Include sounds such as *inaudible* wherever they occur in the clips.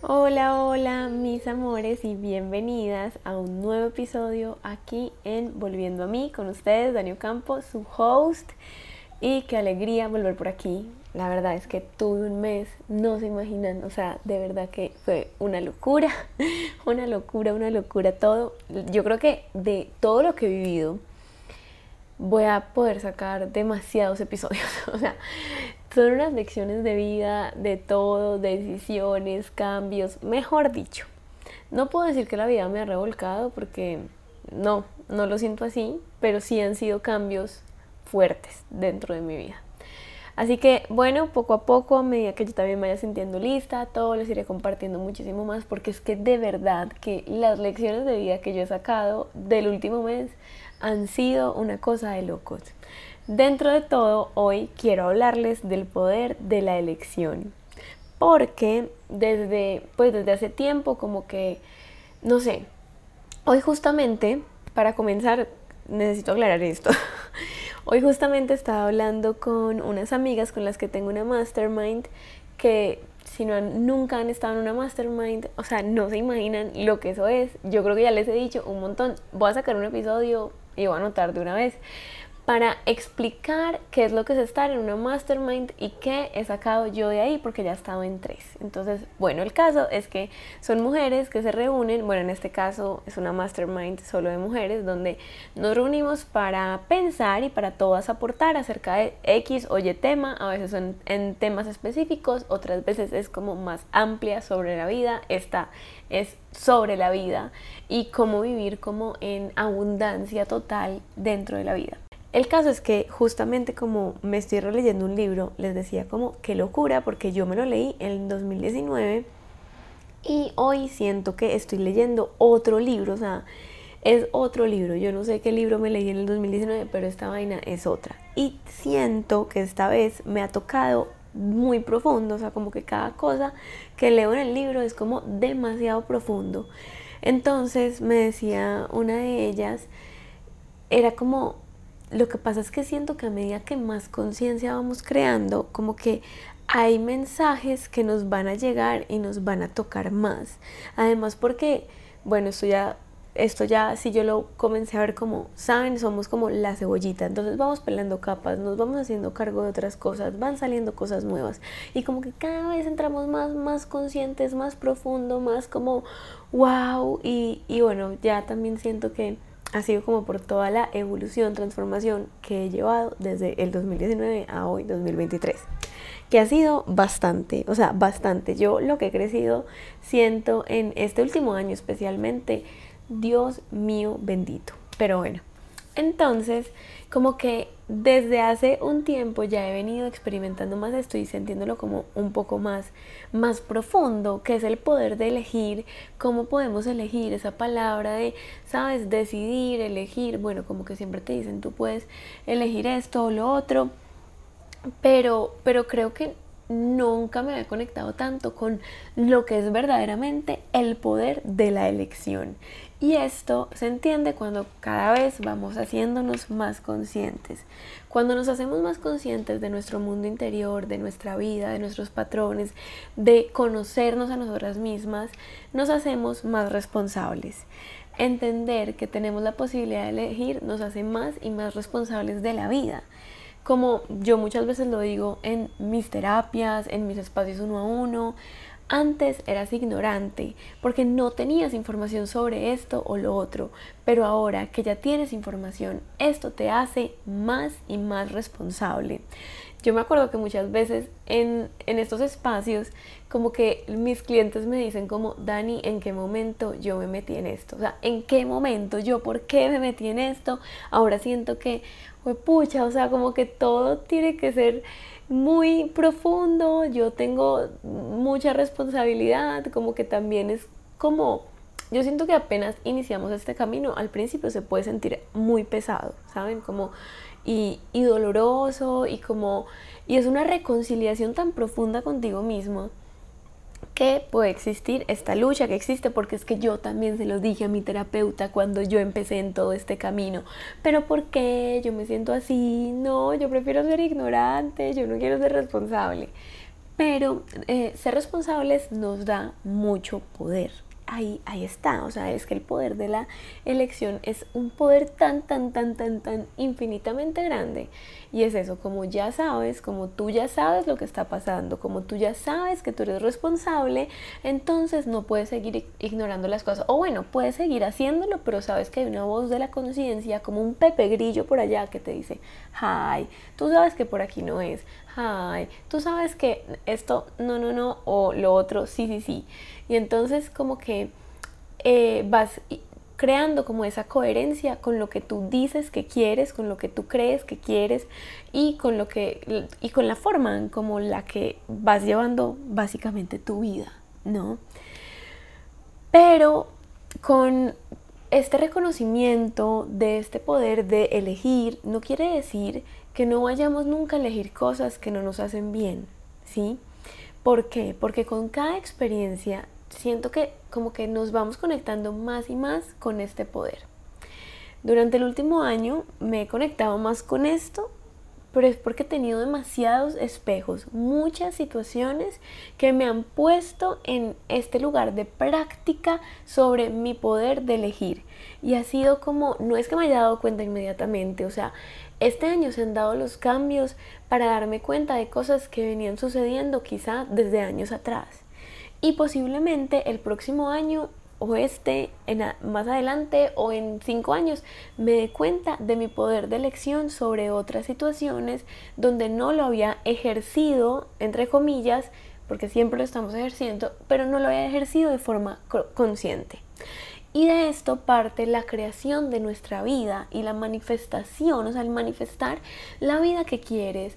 Hola, hola mis amores y bienvenidas a un nuevo episodio aquí en Volviendo a mí con ustedes, Daniel Campo, su host. Y qué alegría volver por aquí. La verdad es que tuve un mes, no se imaginan, o sea, de verdad que fue una locura, *laughs* una locura, una locura todo. Yo creo que de todo lo que he vivido voy a poder sacar demasiados episodios. *laughs* O sea, son unas lecciones de vida, de todo, decisiones, cambios, mejor dicho. No puedo decir que la vida me ha revolcado porque no, no lo siento así, pero sí han sido cambios fuertes dentro de mi vida. Así que bueno, poco a poco, a medida que yo también vaya sintiendo lista, todo les iré compartiendo muchísimo más porque es que de verdad que las lecciones de vida que yo he sacado del último mes han sido una cosa de locos. Dentro de todo, hoy quiero hablarles del poder de la elección. Porque desde, pues desde hace tiempo, como que, no sé, hoy justamente, para comenzar, necesito aclarar esto. *laughs* Hoy justamente estaba hablando con unas amigas con las que tengo una mastermind que si no nunca han estado en una mastermind, o sea, no se imaginan lo que eso es. Yo creo que ya les he dicho un montón. Voy a sacar un episodio y voy a anotar de una vez para explicar qué es lo que es estar en una mastermind y qué he sacado yo de ahí porque ya he estado en tres. Entonces, bueno, el caso es que son mujeres que se reúnen, bueno, en este caso es una mastermind solo de mujeres donde nos reunimos para pensar y para todas aportar acerca de X o Y tema, a veces son en temas específicos, otras veces es como más amplia sobre la vida, esta es sobre la vida y cómo vivir como en abundancia total dentro de la vida. El caso es que justamente como me estoy releyendo un libro, les decía como qué locura porque yo me lo leí en 2019 y hoy siento que estoy leyendo otro libro, o sea, es otro libro. Yo no sé qué libro me leí en el 2019, pero esta vaina es otra. Y siento que esta vez me ha tocado muy profundo, o sea, como que cada cosa que leo en el libro es como demasiado profundo. Entonces me decía una de ellas, era como lo que pasa es que siento que a medida que más conciencia vamos creando, como que hay mensajes que nos van a llegar y nos van a tocar más. Además porque, bueno, esto ya, esto ya, si yo lo comencé a ver como, saben, somos como la cebollita, entonces vamos pelando capas, nos vamos haciendo cargo de otras cosas, van saliendo cosas nuevas y como que cada vez entramos más, más conscientes, más profundo, más como, wow, y, y bueno, ya también siento que ha sido como por toda la evolución, transformación que he llevado desde el 2019 a hoy, 2023. Que ha sido bastante, o sea, bastante. Yo lo que he crecido siento en este último año especialmente, Dios mío bendito. Pero bueno, entonces como que desde hace un tiempo ya he venido experimentando más esto y sintiéndolo como un poco más, más profundo, que es el poder de elegir, cómo podemos elegir esa palabra de, sabes, decidir, elegir, bueno, como que siempre te dicen, tú puedes elegir esto o lo otro, pero, pero creo que nunca me había conectado tanto con lo que es verdaderamente el poder de la elección. Y esto se entiende cuando cada vez vamos haciéndonos más conscientes. Cuando nos hacemos más conscientes de nuestro mundo interior, de nuestra vida, de nuestros patrones, de conocernos a nosotras mismas, nos hacemos más responsables. Entender que tenemos la posibilidad de elegir nos hace más y más responsables de la vida como yo muchas veces lo digo en mis terapias, en mis espacios uno a uno, antes eras ignorante porque no tenías información sobre esto o lo otro, pero ahora que ya tienes información, esto te hace más y más responsable. Yo me acuerdo que muchas veces en, en estos espacios como que mis clientes me dicen como, Dani, ¿en qué momento yo me metí en esto? O sea, ¿en qué momento yo, por qué me metí en esto? Ahora siento que, fue pucha, o sea, como que todo tiene que ser muy profundo, yo tengo mucha responsabilidad, como que también es como, yo siento que apenas iniciamos este camino, al principio se puede sentir muy pesado, ¿saben? Como, y, y doloroso, y como, y es una reconciliación tan profunda contigo mismo que puede existir esta lucha que existe porque es que yo también se lo dije a mi terapeuta cuando yo empecé en todo este camino. Pero ¿por qué yo me siento así? No, yo prefiero ser ignorante, yo no quiero ser responsable. Pero eh, ser responsables nos da mucho poder ahí, ahí está, o sea, es que el poder de la elección es un poder tan, tan, tan, tan, tan infinitamente grande. Y es eso, como ya sabes, como tú ya sabes lo que está pasando, como tú ya sabes que tú eres responsable, entonces no puedes seguir ignorando las cosas. O bueno, puedes seguir haciéndolo, pero sabes que hay una voz de la conciencia, como un pepe grillo por allá que te dice, ay, tú sabes que por aquí no es, ay, tú sabes que esto no, no, no, o lo otro, sí, sí, sí. Y entonces como que eh, vas creando como esa coherencia con lo que tú dices que quieres, con lo que tú crees que quieres y con lo que y con la forma como la que vas llevando básicamente tu vida, ¿no? Pero con este reconocimiento de este poder de elegir no quiere decir que no vayamos nunca a elegir cosas que no nos hacen bien, ¿sí? ¿Por qué? Porque con cada experiencia siento que como que nos vamos conectando más y más con este poder. Durante el último año me he conectado más con esto, pero es porque he tenido demasiados espejos, muchas situaciones que me han puesto en este lugar de práctica sobre mi poder de elegir. Y ha sido como, no es que me haya dado cuenta inmediatamente, o sea, este año se han dado los cambios para darme cuenta de cosas que venían sucediendo quizá desde años atrás. Y posiblemente el próximo año o este en más adelante o en cinco años me dé cuenta de mi poder de elección sobre otras situaciones donde no lo había ejercido, entre comillas, porque siempre lo estamos ejerciendo, pero no lo había ejercido de forma consciente. Y de esto parte la creación de nuestra vida y la manifestación, o sea, el manifestar la vida que quieres,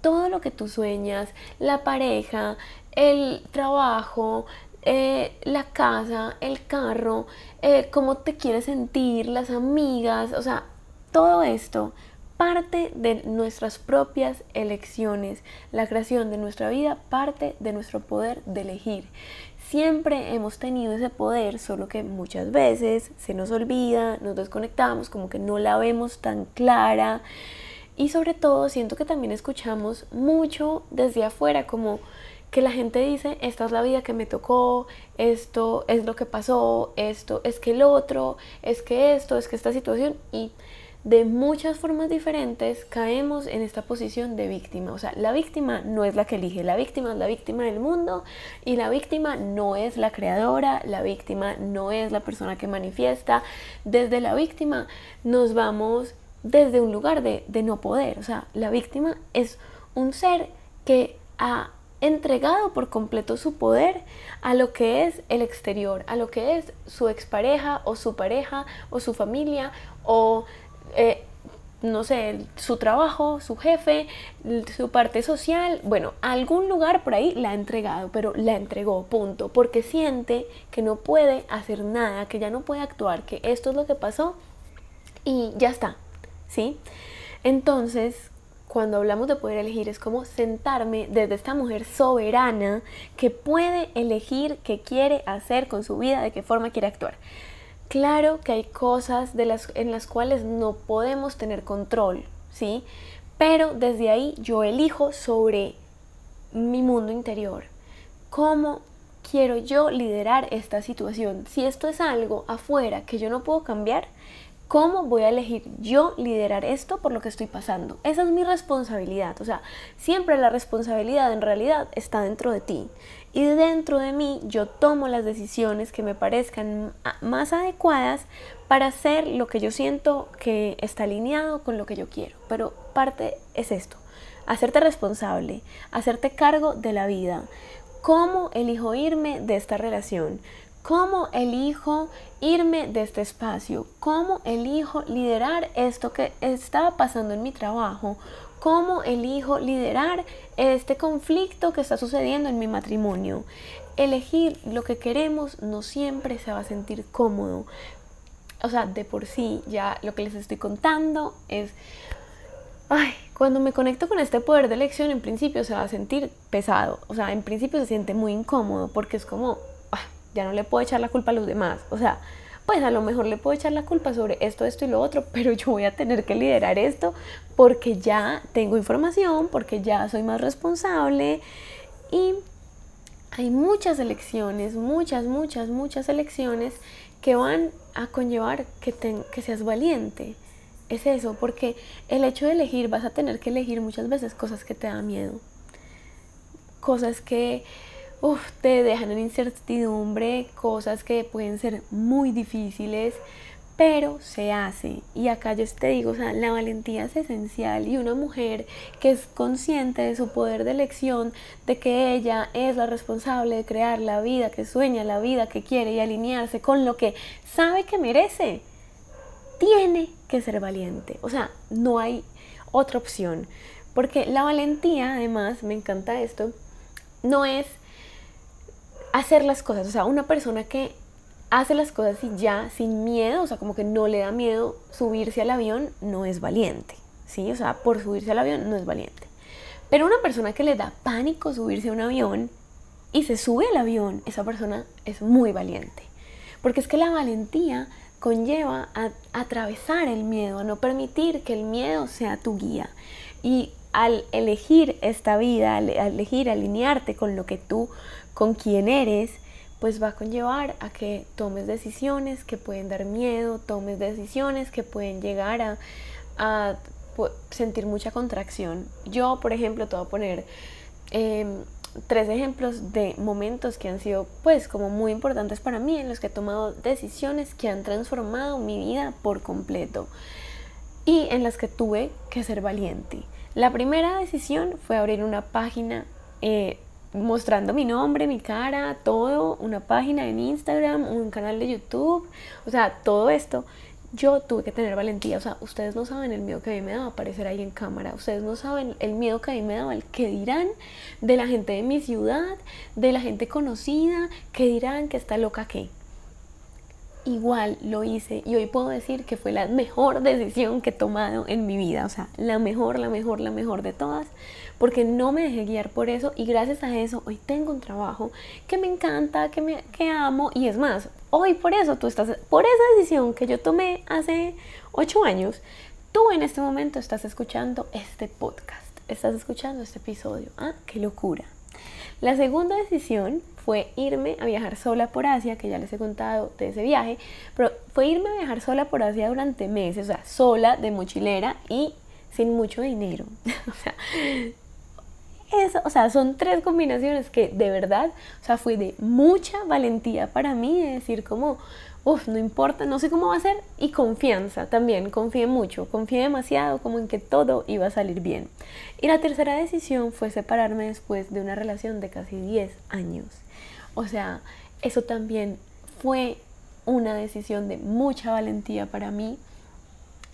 todo lo que tú sueñas, la pareja, el trabajo, eh, la casa, el carro, eh, cómo te quieres sentir, las amigas, o sea, todo esto parte de nuestras propias elecciones. La creación de nuestra vida parte de nuestro poder de elegir. Siempre hemos tenido ese poder, solo que muchas veces se nos olvida, nos desconectamos, como que no la vemos tan clara. Y sobre todo siento que también escuchamos mucho desde afuera, como que la gente dice, esta es la vida que me tocó, esto es lo que pasó, esto es que el otro, es que esto, es que esta situación y de muchas formas diferentes caemos en esta posición de víctima. O sea, la víctima no es la que elige, la víctima es la víctima del mundo y la víctima no es la creadora, la víctima no es la persona que manifiesta. Desde la víctima nos vamos desde un lugar de, de no poder. O sea, la víctima es un ser que ha entregado por completo su poder a lo que es el exterior, a lo que es su expareja o su pareja o su familia o eh, no sé, su trabajo, su jefe, su parte social, bueno, algún lugar por ahí la ha entregado, pero la entregó, punto, porque siente que no puede hacer nada, que ya no puede actuar, que esto es lo que pasó y ya está, ¿sí? Entonces, cuando hablamos de poder elegir es como sentarme desde esta mujer soberana que puede elegir qué quiere hacer con su vida, de qué forma quiere actuar. Claro que hay cosas de las, en las cuales no podemos tener control, ¿sí? Pero desde ahí yo elijo sobre mi mundo interior. ¿Cómo quiero yo liderar esta situación? Si esto es algo afuera que yo no puedo cambiar, ¿Cómo voy a elegir yo liderar esto por lo que estoy pasando? Esa es mi responsabilidad. O sea, siempre la responsabilidad en realidad está dentro de ti. Y dentro de mí yo tomo las decisiones que me parezcan más adecuadas para hacer lo que yo siento que está alineado con lo que yo quiero. Pero parte es esto, hacerte responsable, hacerte cargo de la vida. ¿Cómo elijo irme de esta relación? ¿Cómo elijo irme de este espacio? ¿Cómo elijo liderar esto que está pasando en mi trabajo? ¿Cómo elijo liderar este conflicto que está sucediendo en mi matrimonio? Elegir lo que queremos no siempre se va a sentir cómodo. O sea, de por sí, ya lo que les estoy contando es... Ay, cuando me conecto con este poder de elección, en principio se va a sentir pesado. O sea, en principio se siente muy incómodo porque es como, ya no le puedo echar la culpa a los demás. O sea, pues a lo mejor le puedo echar la culpa sobre esto, esto y lo otro, *laughs* pero yo voy a tener que liderar esto porque ya tengo información, porque ya soy más responsable Y hay muchas elecciones, muchas, muchas, muchas elecciones que van a conllevar que, que seas valiente. Es eso, porque el hecho de elegir, vas a tener que elegir muchas veces cosas que te dan miedo. Cosas que te dejan en incertidumbre, cosas que pueden ser muy difíciles, pero se hace. Y acá yo te digo, o sea, la valentía es esencial y una mujer que es consciente de su poder de elección, de que ella es la responsable de crear la vida que sueña, la vida que quiere y alinearse con lo que sabe que merece, tiene que ser valiente. O sea, no hay otra opción. Porque la valentía, además, me encanta esto, no es hacer las cosas. O sea, una persona que hace las cosas y ya sin miedo, o sea, como que no le da miedo subirse al avión, no es valiente. ¿Sí? O sea, por subirse al avión no es valiente. Pero una persona que le da pánico subirse a un avión y se sube al avión, esa persona es muy valiente. Porque es que la valentía conlleva a atravesar el miedo, a no permitir que el miedo sea tu guía. Y al elegir esta vida, al elegir alinearte con lo que tú con quién eres, pues va a conllevar a que tomes decisiones que pueden dar miedo, tomes decisiones que pueden llegar a, sentir mucha contracción. Yo, por ejemplo, te voy a poner em, tres ejemplos de momentos que han sido pues como muy importantes para mí, en los que he tomado decisiones que han transformado mi vida por completo y en las que tuve que ser valiente. La primera decisión fue abrir una página eh, mostrando mi nombre, mi cara, todo, una página en Instagram, un canal de YouTube, o sea, todo esto, yo tuve que tener valentía, o sea, ustedes no saben el miedo que a mí me daba aparecer ahí en cámara, ustedes no saben el miedo que a mí me daba, el que dirán de la gente de mi ciudad, de la gente conocida, que dirán que está loca que. Igual lo hice y hoy puedo decir que fue la mejor decisión que he tomado en mi vida, o sea, la mejor, la mejor, la mejor de todas, porque no me dejé guiar por eso y gracias a eso hoy tengo un trabajo que me encanta, que, me, que amo y es más, hoy por eso tú estás, por esa decisión que yo tomé hace ocho años, tú en este momento estás escuchando este podcast, estás escuchando este episodio. ¡Ah, qué locura! La segunda decisión fue irme a viajar sola por Asia, que ya les he contado de ese viaje, pero fue irme a viajar sola por Asia durante meses, o sea, sola de mochilera y sin mucho dinero. *laughs* o sea, o sea, son tres combinaciones que de verdad, o sea, fue de mucha valentía para mí de decir como, uff, no importa, no sé cómo va a ser, y confianza también, confié mucho, confié demasiado como en que todo iba a salir bien. Y la tercera decisión fue separarme después de una relación de casi 10 años. O sea, eso también fue una decisión de mucha valentía para mí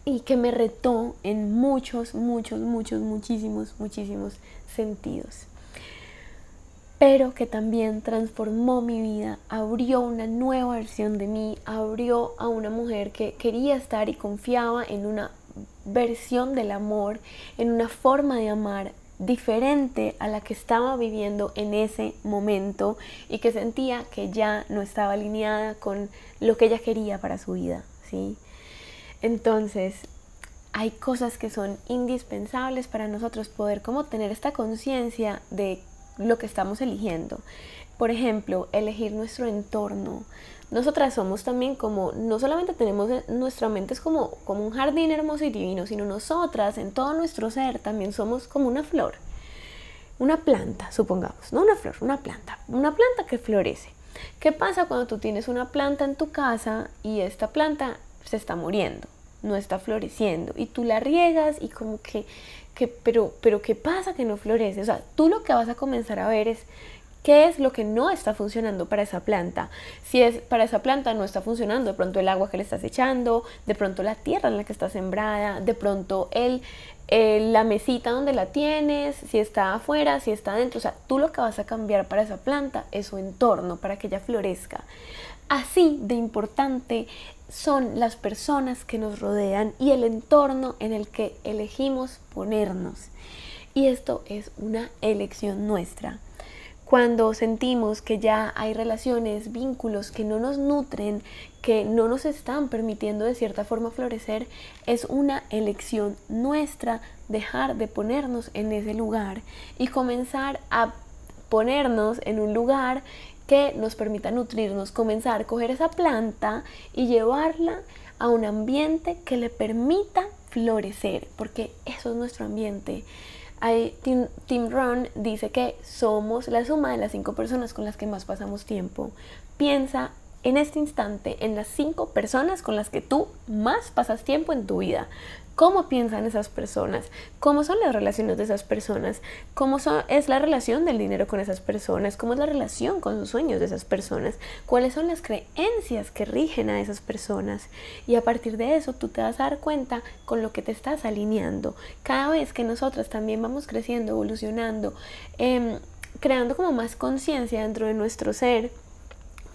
y que me retó en muchos, muchos, muchos, muchísimos, muchísimos sentidos. Pero que también transformó mi vida, abrió una nueva versión de mí, abrió a una mujer que quería estar y confiaba en una versión del amor, en una forma de amar diferente a la que estaba viviendo en ese momento y que sentía que ya no estaba alineada con lo que ella quería para su vida, ¿sí? Entonces, hay cosas que son indispensables para nosotros poder como tener esta conciencia de lo que estamos eligiendo. Por ejemplo, elegir nuestro entorno. Nosotras somos también como, no solamente tenemos nuestra mente es como, como un jardín hermoso y divino, sino nosotras en todo nuestro ser también somos como una flor, una planta, supongamos, no una flor, una planta, una planta que florece. ¿Qué pasa cuando tú tienes una planta en tu casa y esta planta se está muriendo, no está floreciendo y tú la riegas y como que, que pero, pero ¿qué pasa que no florece? O sea, tú lo que vas a comenzar a ver es qué es lo que no está funcionando para esa planta. Si es para esa planta no está funcionando, de pronto el agua que le estás echando, de pronto la tierra en la que está sembrada, de pronto el, la mesita donde la tienes, si está afuera, si está adentro. O sea, tú lo que vas a cambiar para esa planta es su entorno, para que ella florezca. Así de importante son las personas que nos rodean y el entorno en el que elegimos ponernos. Y esto es una elección nuestra. Cuando sentimos que ya hay relaciones, vínculos que no nos nutren, que no nos están permitiendo de cierta forma florecer, es una elección nuestra dejar de ponernos en ese lugar y comenzar a ponernos en un lugar que nos permita nutrirnos, comenzar a coger esa planta y llevarla a un ambiente que le permita florecer, porque eso es nuestro ambiente. Tim, Tim Ron dice que somos la suma de las cinco personas con las que más pasamos tiempo. Piensa en este instante en las cinco personas con las que tú más pasas tiempo en tu vida cómo piensan esas personas, cómo son las relaciones de esas personas, cómo es la relación del dinero con esas personas, cómo es la relación con los sueños de esas personas, cuáles son las creencias que rigen a esas personas. Y a partir de eso tú te vas a dar cuenta con lo que te estás alineando. Cada vez que nosotras también vamos creciendo, evolucionando, em, creando como más conciencia dentro de nuestro ser,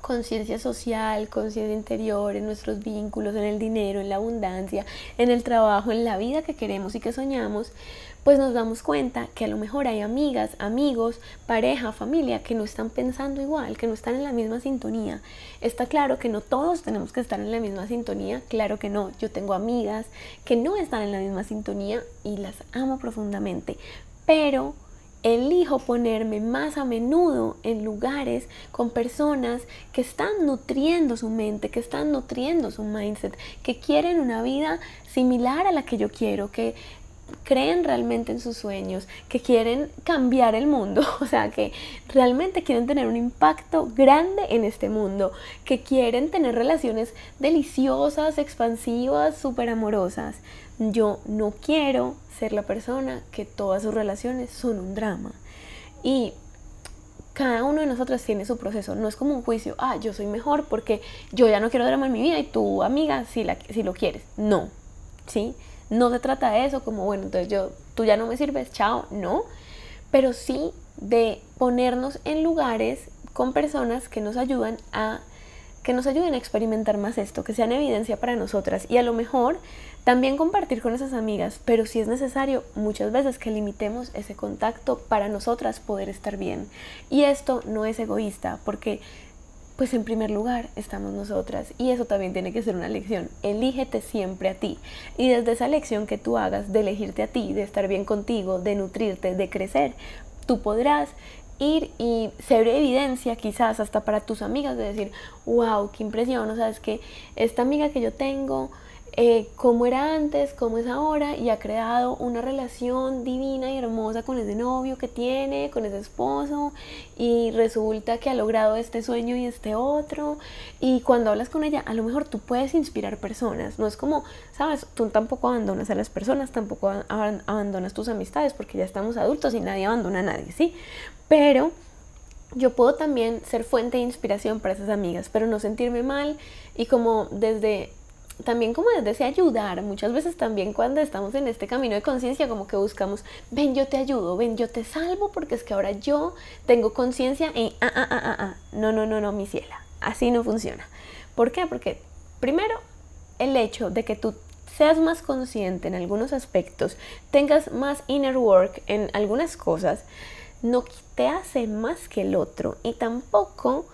conciencia social, conciencia interior, en nuestros vínculos, en el dinero, en la abundancia, en el trabajo, en la vida que queremos y que soñamos, pues nos damos cuenta que a lo mejor hay amigas, amigos, pareja, familia que no están pensando igual, que no están en la misma sintonía. Está claro que no todos tenemos que estar en la misma sintonía, claro que no. Yo tengo amigas que no están en la misma sintonía y las amo profundamente, pero elijo ponerme más a menudo en lugares con personas que están nutriendo su mente, que están nutriendo su mindset, que quieren una vida similar a la que yo quiero, que creen realmente en sus sueños, que quieren cambiar el mundo, *laughs* o sea, que realmente quieren tener un impacto grande en este mundo, que quieren tener relaciones deliciosas, expansivas, súper amorosas. Yo no quiero ser la persona que todas sus relaciones son un drama. Y cada uno de nosotros tiene su proceso, no es como un juicio, ah, yo soy mejor porque yo ya no quiero drama en mi vida y tu amiga si, la, si lo quieres. No, ¿sí? No se trata de eso como, bueno, entonces yo, tú ya no me sirves, chao, no. Pero sí de ponernos en lugares con personas que nos ayudan a que nos ayuden a experimentar más esto, que sean evidencia para nosotras y a lo mejor también compartir con esas amigas, pero si es necesario muchas veces que limitemos ese contacto para nosotras poder estar bien. Y esto no es egoísta porque pues en primer lugar estamos nosotras y eso también tiene que ser una lección. Elígete siempre a ti y desde esa lección que tú hagas de elegirte a ti, de estar bien contigo, de nutrirte, de crecer, tú podrás ir y ser evidencia quizás hasta para tus amigas de decir, wow, qué impresión, o sea, es que esta amiga que yo tengo, eh, cómo era antes, cómo es ahora, y ha creado una relación divina y hermosa con ese novio que tiene, con ese esposo, y resulta que ha logrado este sueño y este otro, y cuando hablas con ella, a lo mejor tú puedes inspirar personas, no es como, sabes, tú tampoco abandonas a las personas, tampoco abandonas tus amistades, porque ya estamos adultos y nadie abandona a nadie, ¿sí? Pero yo puedo también ser fuente de inspiración para esas amigas, pero no sentirme mal y como desde también como desde ayudar, muchas veces también cuando estamos en este camino de conciencia como que buscamos, ven yo te ayudo, ven yo te salvo porque es que ahora yo tengo conciencia y ah, ah, ah, ah, ah, no, no, no, no, mi ciela, así no funciona. ¿Por qué? Porque primero el hecho de que tú seas más consciente en algunos aspectos, tengas más inner work en algunas cosas, no te hace más que el otro y tampoco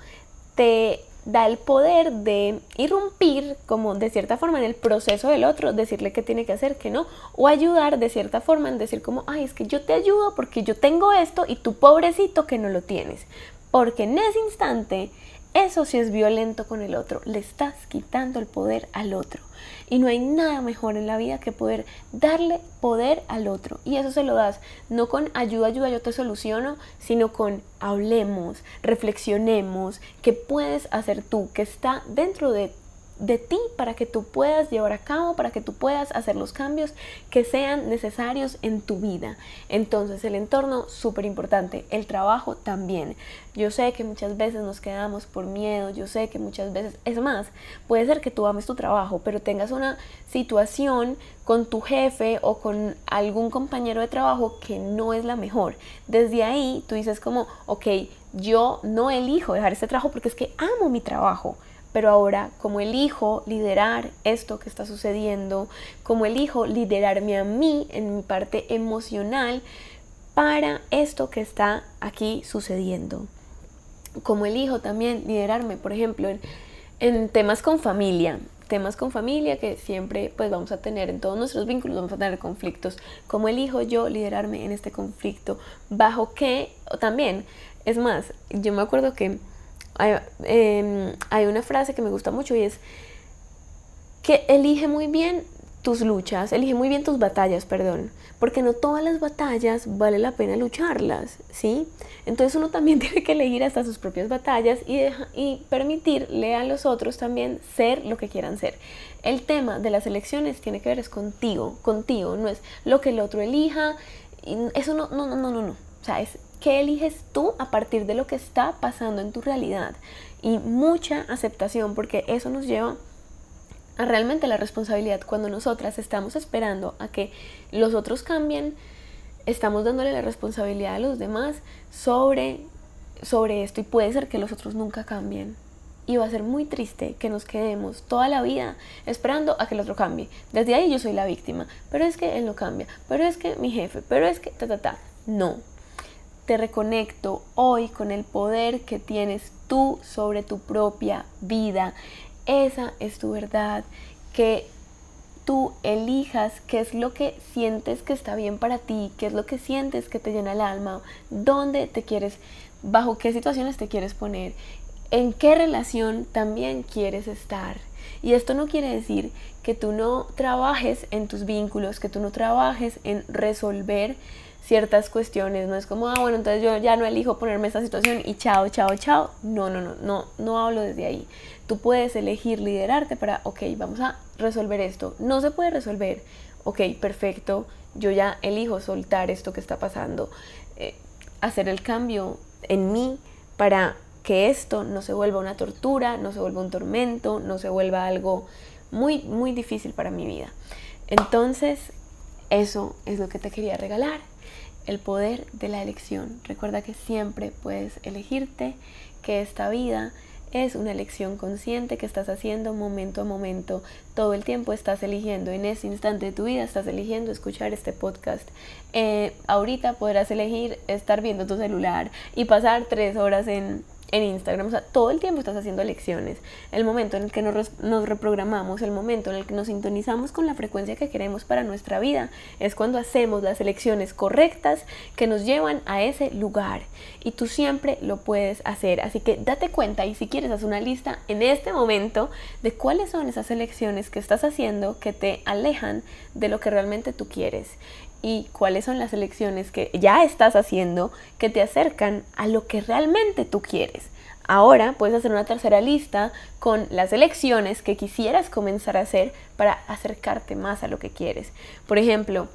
te da el poder de irrumpir como de cierta forma en el proceso del otro, decirle qué tiene que hacer, que no, o ayudar de cierta forma en decir como, ay, es que yo te ayudo porque yo tengo esto y tú pobrecito que no lo tienes. Porque en ese instante eso sí es violento con el otro, le estás quitando el poder al otro. Y no hay nada mejor en la vida que poder darle poder al otro. Y eso se lo das no con ayuda, ayuda, yo te soluciono, sino con hablemos, reflexionemos, qué puedes hacer tú, que está dentro de de ti para que tú puedas llevar a cabo, para que tú puedas hacer los cambios que sean necesarios en tu vida. Entonces el entorno súper importante, el trabajo también. Yo sé que muchas veces nos quedamos por miedo, yo sé que muchas veces, es más, puede ser que tú ames tu trabajo, pero tengas una situación con tu jefe o con algún compañero de trabajo que no es la mejor. Desde ahí tú dices como, ok, yo no elijo dejar este trabajo porque es que amo mi trabajo pero ahora como elijo liderar esto que está sucediendo, como elijo liderarme a mí en mi parte emocional para esto que está aquí sucediendo. Como elijo también liderarme, por ejemplo, en, temas con familia, temas con familia que siempre pues vamos a tener en todos nuestros vínculos, vamos a tener conflictos. ¿Cómo elijo yo liderarme en este conflicto? ¿Bajo qué? También Es más, yo me acuerdo que hay, em, hay una frase que me gusta mucho y es que elige muy bien tus luchas, elige muy bien tus batallas, perdón, porque no todas las batallas vale la pena lucharlas, ¿sí? Entonces uno también *laughs* tiene que elegir hasta sus propias batallas y, y permitirle a los otros también ser lo que quieran ser. El tema de las elecciones tiene que ver es contigo, contigo, no es lo que el otro elija, eso no, no, no, no, no, no, o sea, es qué eliges tú a partir de lo que está pasando en tu realidad y mucha aceptación porque eso nos lleva realmente la responsabilidad cuando nosotras estamos esperando a que los otros cambien, estamos dándole la responsabilidad a los demás sobre, sobre esto y puede ser que los otros nunca cambien. Y va a ser muy triste que nos quedemos toda la vida esperando a que el otro cambie. Desde ahí yo soy la víctima, pero es que él no cambia, pero es que mi jefe, pero es que ta ta ta. No. Te reconecto hoy con el poder que tienes tú sobre tu propia vida esa es tu verdad, que tú elijas qué es lo que sientes que está bien para ti, qué es lo que sientes que te llena el alma, dónde te quieres, bajo qué situaciones te quieres poner, en qué relación también quieres estar. Y esto no quiere decir que tú no trabajes en tus vínculos, que tú no trabajes en resolver ciertas cuestiones, no es como, ah, bueno, entonces yo ya no elijo ponerme esta situación y chao, chao, chao. No, no, no, no, no hablo desde ahí. Tú puedes elegir liderarte para, ok, vamos a resolver esto. No se puede resolver, ok, perfecto, yo ya elijo soltar esto que está pasando, eh, hacer el cambio en mí para que esto no se vuelva una tortura, no se vuelva un tormento, no se vuelva algo muy, muy difícil para mi vida. Entonces, eso es lo que te quería regalar el poder de la elección. Recuerda que siempre puedes elegirte, que esta vida es una elección consciente que estás haciendo momento a momento. Todo el tiempo estás eligiendo. En ese instante de tu vida estás eligiendo escuchar este podcast. Eh, ahorita podrás elegir estar viendo tu celular y pasar tres horas en en Instagram, o sea, todo el tiempo estás haciendo lecciones. El momento en el que nos, nos, reprogramamos, el momento en el que nos sintonizamos con la frecuencia que queremos para nuestra vida, es cuando hacemos las elecciones correctas que nos llevan a ese lugar. Y tú siempre lo puedes hacer. Así que date cuenta y si quieres haz una lista en este momento de cuáles son esas elecciones que estás haciendo que te alejan de lo que realmente tú quieres y cuáles son las elecciones que ya estás haciendo que te acercan a lo que realmente tú quieres. Ahora puedes hacer una tercera lista con las elecciones que quisieras comenzar a hacer para acercarte más a lo que quieres. Por ejemplo,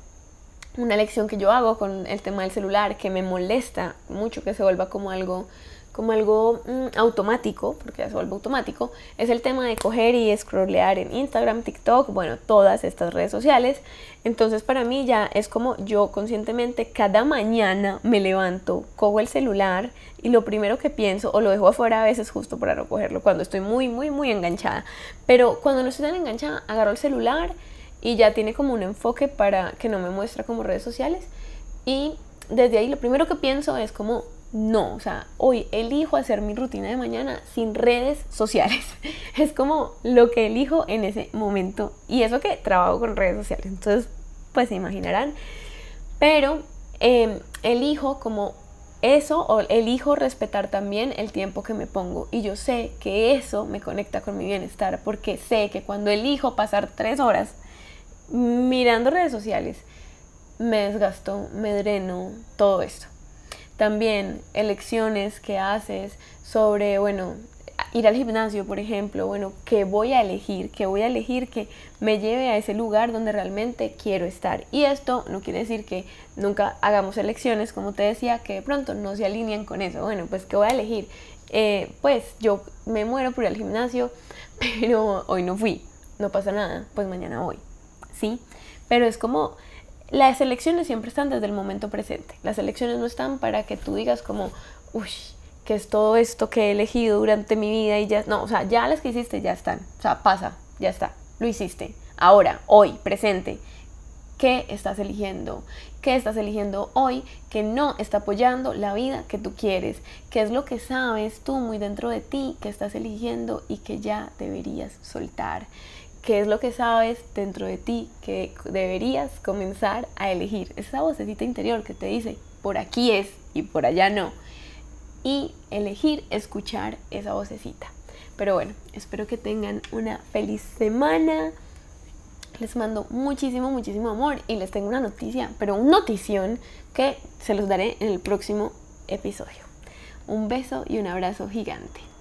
una elección que yo hago con el tema del celular que me molesta mucho que se vuelva como algo como algo mm, automático, porque ya se vuelve automático, es el tema de coger y scrollear en Instagram, TikTok, bueno, todas estas redes sociales. Entonces para mí ya es como yo conscientemente cada mañana me levanto, cojo el celular y lo primero que pienso, o lo dejo afuera a veces justo para no cogerlo, cuando estoy muy, muy, muy enganchada. Pero cuando no estoy tan enganchada, agarro el celular y ya tiene como un enfoque para que no me muestra como redes sociales. Y desde ahí lo primero que pienso es como no, o sea, hoy elijo hacer mi rutina de mañana sin redes sociales. *laughs* Es como lo que elijo en ese momento. Y eso que trabajo con redes sociales. Entonces, pues se imaginarán. Pero em, elijo como eso o elijo respetar también el tiempo que me pongo. Y yo sé que eso me conecta con mi bienestar porque sé que cuando elijo pasar tres horas mirando redes sociales, me desgasto, me dreno, todo esto. También elecciones que haces sobre, bueno, ir al gimnasio, por ejemplo, bueno, ¿qué voy a elegir? ¿Qué voy a elegir que me lleve a ese lugar donde realmente quiero estar? Y esto no quiere decir que nunca hagamos elecciones, como te decía, que de pronto no se alinean con eso. Bueno, pues ¿qué voy a elegir? Eh, pues yo me muero por ir al gimnasio, *laughs* pero hoy no fui, no pasa nada, pues mañana voy, ¿sí? Pero es como las elecciones siempre están desde el momento presente. Las elecciones no están para que tú digas como, uy, que es todo esto que he elegido durante mi vida y ya, no, o sea, ya las que hiciste ya están. O sea, pasa, ya está, lo hiciste. Ahora, hoy, presente, ¿qué estás eligiendo? ¿Qué estás eligiendo hoy que no está apoyando la vida que tú quieres? ¿Qué es lo que sabes tú muy dentro de ti que estás eligiendo y que ya deberías soltar? Qué es lo que sabes dentro de ti que deberías comenzar a elegir. Esa vocecita interior que te dice, por aquí es y por allá no. y elegir escuchar esa vocecita. Pero bueno, espero que tengan una feliz semana. Les mando muchísimo, muchísimo amor y les tengo una noticia, pero una notición que se los daré en el próximo episodio. Un beso y un abrazo gigante.